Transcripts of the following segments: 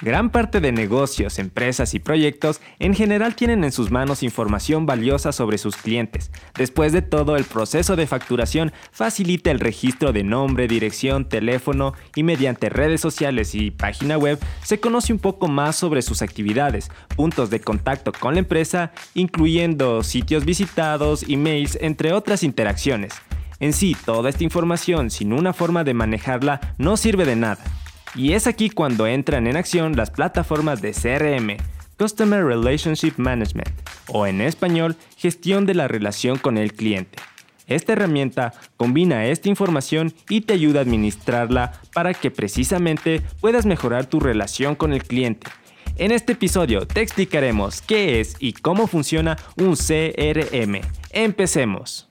Gran parte de negocios, empresas y proyectos en general tienen en sus manos información valiosa sobre sus clientes. Después de todo, el proceso de facturación facilita el registro de nombre, dirección, teléfono y mediante redes sociales y página web se conoce un poco más sobre sus actividades, puntos de contacto con la empresa, incluyendo sitios visitados, emails, entre otras interacciones. En sí, toda esta información sin una forma de manejarla no sirve de nada. Y es aquí cuando entran en acción las plataformas de CRM, Customer Relationship Management, o en español, gestión de la relación con el cliente. Esta herramienta combina esta información y te ayuda a administrarla para que precisamente puedas mejorar tu relación con el cliente. En este episodio te explicaremos qué es y cómo funciona un CRM. Empecemos.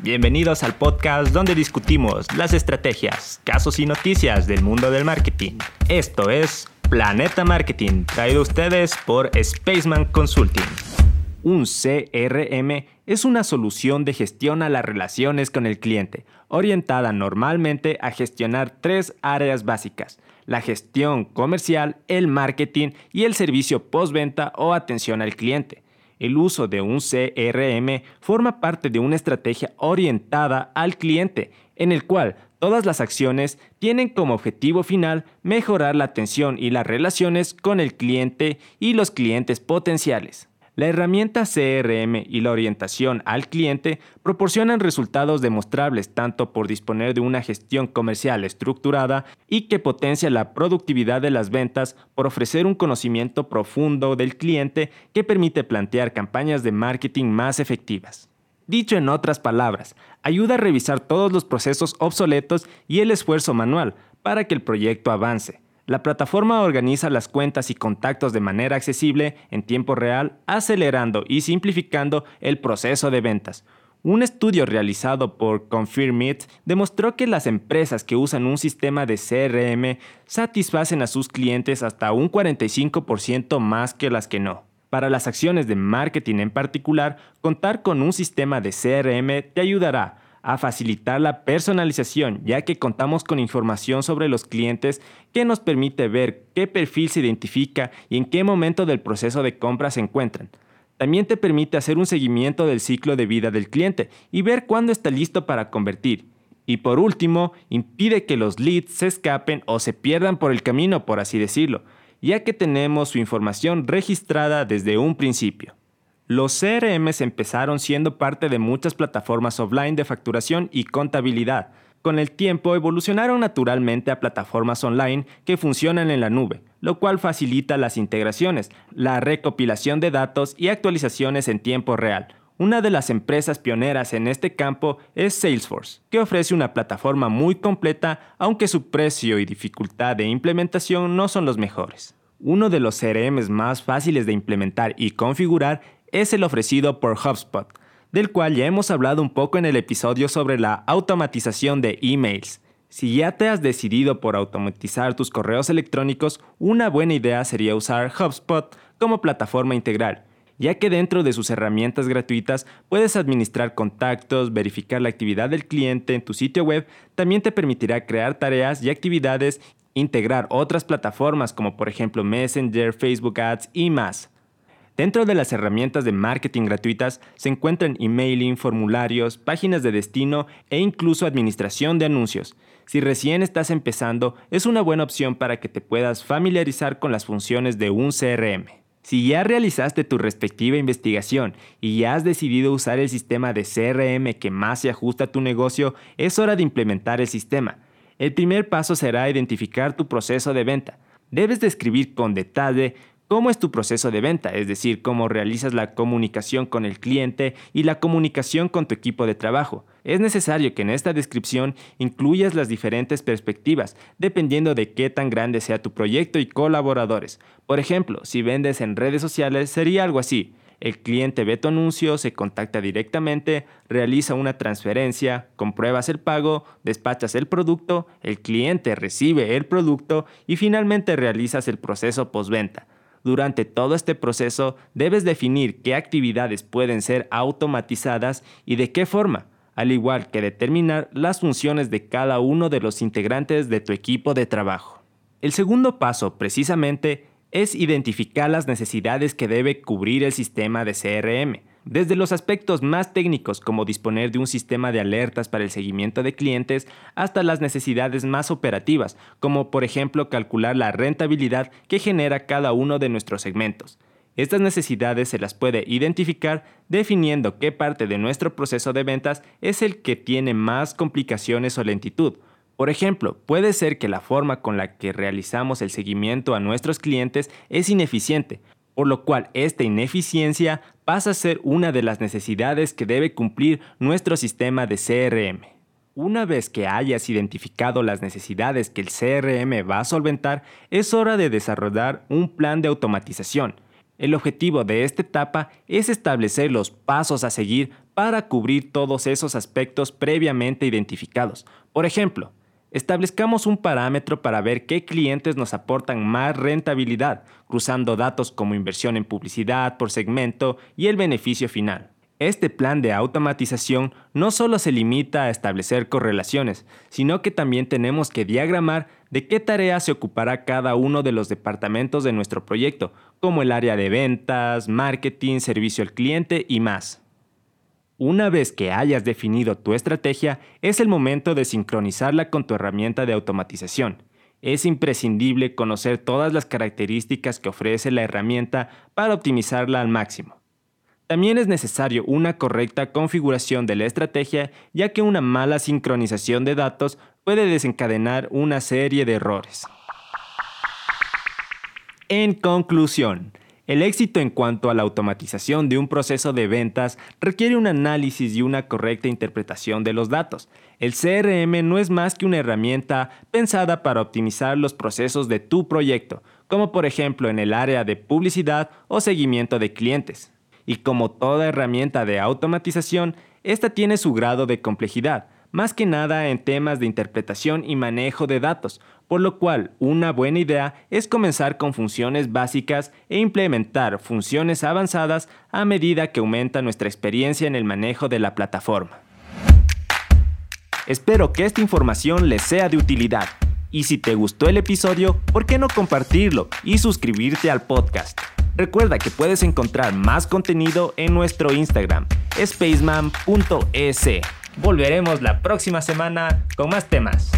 Bienvenidos al podcast donde discutimos las estrategias, casos y noticias del mundo del marketing. Esto es Planeta Marketing, traído a ustedes por Spaceman Consulting. Un CRM es una solución de gestión a las relaciones con el cliente, orientada normalmente a gestionar tres áreas básicas, la gestión comercial, el marketing y el servicio postventa o atención al cliente. El uso de un CRM forma parte de una estrategia orientada al cliente, en el cual todas las acciones tienen como objetivo final mejorar la atención y las relaciones con el cliente y los clientes potenciales. La herramienta CRM y la orientación al cliente proporcionan resultados demostrables tanto por disponer de una gestión comercial estructurada y que potencia la productividad de las ventas por ofrecer un conocimiento profundo del cliente que permite plantear campañas de marketing más efectivas. Dicho en otras palabras, ayuda a revisar todos los procesos obsoletos y el esfuerzo manual para que el proyecto avance la plataforma organiza las cuentas y contactos de manera accesible en tiempo real, acelerando y simplificando el proceso de ventas. Un estudio realizado por Confirmit demostró que las empresas que usan un sistema de CRM satisfacen a sus clientes hasta un 45% más que las que no. Para las acciones de marketing en particular, contar con un sistema de CRM te ayudará a facilitar la personalización, ya que contamos con información sobre los clientes que nos permite ver qué perfil se identifica y en qué momento del proceso de compra se encuentran. También te permite hacer un seguimiento del ciclo de vida del cliente y ver cuándo está listo para convertir. Y por último, impide que los leads se escapen o se pierdan por el camino, por así decirlo, ya que tenemos su información registrada desde un principio. Los CRMs empezaron siendo parte de muchas plataformas offline de facturación y contabilidad. Con el tiempo evolucionaron naturalmente a plataformas online que funcionan en la nube, lo cual facilita las integraciones, la recopilación de datos y actualizaciones en tiempo real. Una de las empresas pioneras en este campo es Salesforce, que ofrece una plataforma muy completa aunque su precio y dificultad de implementación no son los mejores. Uno de los CRMs más fáciles de implementar y configurar es el ofrecido por HubSpot, del cual ya hemos hablado un poco en el episodio sobre la automatización de emails. Si ya te has decidido por automatizar tus correos electrónicos, una buena idea sería usar HubSpot como plataforma integral, ya que dentro de sus herramientas gratuitas puedes administrar contactos, verificar la actividad del cliente en tu sitio web, también te permitirá crear tareas y actividades, integrar otras plataformas como por ejemplo Messenger, Facebook Ads y más. Dentro de las herramientas de marketing gratuitas se encuentran emailing, formularios, páginas de destino e incluso administración de anuncios. Si recién estás empezando, es una buena opción para que te puedas familiarizar con las funciones de un CRM. Si ya realizaste tu respectiva investigación y ya has decidido usar el sistema de CRM que más se ajusta a tu negocio, es hora de implementar el sistema. El primer paso será identificar tu proceso de venta. Debes describir con detalle ¿Cómo es tu proceso de venta? Es decir, cómo realizas la comunicación con el cliente y la comunicación con tu equipo de trabajo. Es necesario que en esta descripción incluyas las diferentes perspectivas, dependiendo de qué tan grande sea tu proyecto y colaboradores. Por ejemplo, si vendes en redes sociales, sería algo así. El cliente ve tu anuncio, se contacta directamente, realiza una transferencia, compruebas el pago, despachas el producto, el cliente recibe el producto y finalmente realizas el proceso postventa. Durante todo este proceso debes definir qué actividades pueden ser automatizadas y de qué forma, al igual que determinar las funciones de cada uno de los integrantes de tu equipo de trabajo. El segundo paso, precisamente, es identificar las necesidades que debe cubrir el sistema de CRM, desde los aspectos más técnicos como disponer de un sistema de alertas para el seguimiento de clientes hasta las necesidades más operativas, como por ejemplo calcular la rentabilidad que genera cada uno de nuestros segmentos. Estas necesidades se las puede identificar definiendo qué parte de nuestro proceso de ventas es el que tiene más complicaciones o lentitud, por ejemplo, puede ser que la forma con la que realizamos el seguimiento a nuestros clientes es ineficiente, por lo cual esta ineficiencia pasa a ser una de las necesidades que debe cumplir nuestro sistema de CRM. Una vez que hayas identificado las necesidades que el CRM va a solventar, es hora de desarrollar un plan de automatización. El objetivo de esta etapa es establecer los pasos a seguir para cubrir todos esos aspectos previamente identificados. Por ejemplo, Establezcamos un parámetro para ver qué clientes nos aportan más rentabilidad, cruzando datos como inversión en publicidad por segmento y el beneficio final. Este plan de automatización no solo se limita a establecer correlaciones, sino que también tenemos que diagramar de qué tarea se ocupará cada uno de los departamentos de nuestro proyecto, como el área de ventas, marketing, servicio al cliente y más. Una vez que hayas definido tu estrategia, es el momento de sincronizarla con tu herramienta de automatización. Es imprescindible conocer todas las características que ofrece la herramienta para optimizarla al máximo. También es necesario una correcta configuración de la estrategia, ya que una mala sincronización de datos puede desencadenar una serie de errores. En conclusión, el éxito en cuanto a la automatización de un proceso de ventas requiere un análisis y una correcta interpretación de los datos. El CRM no es más que una herramienta pensada para optimizar los procesos de tu proyecto, como por ejemplo en el área de publicidad o seguimiento de clientes. Y como toda herramienta de automatización, esta tiene su grado de complejidad más que nada en temas de interpretación y manejo de datos, por lo cual una buena idea es comenzar con funciones básicas e implementar funciones avanzadas a medida que aumenta nuestra experiencia en el manejo de la plataforma. Espero que esta información les sea de utilidad. Y si te gustó el episodio, ¿por qué no compartirlo y suscribirte al podcast? Recuerda que puedes encontrar más contenido en nuestro Instagram, spaceman.es. Volveremos la próxima semana con más temas.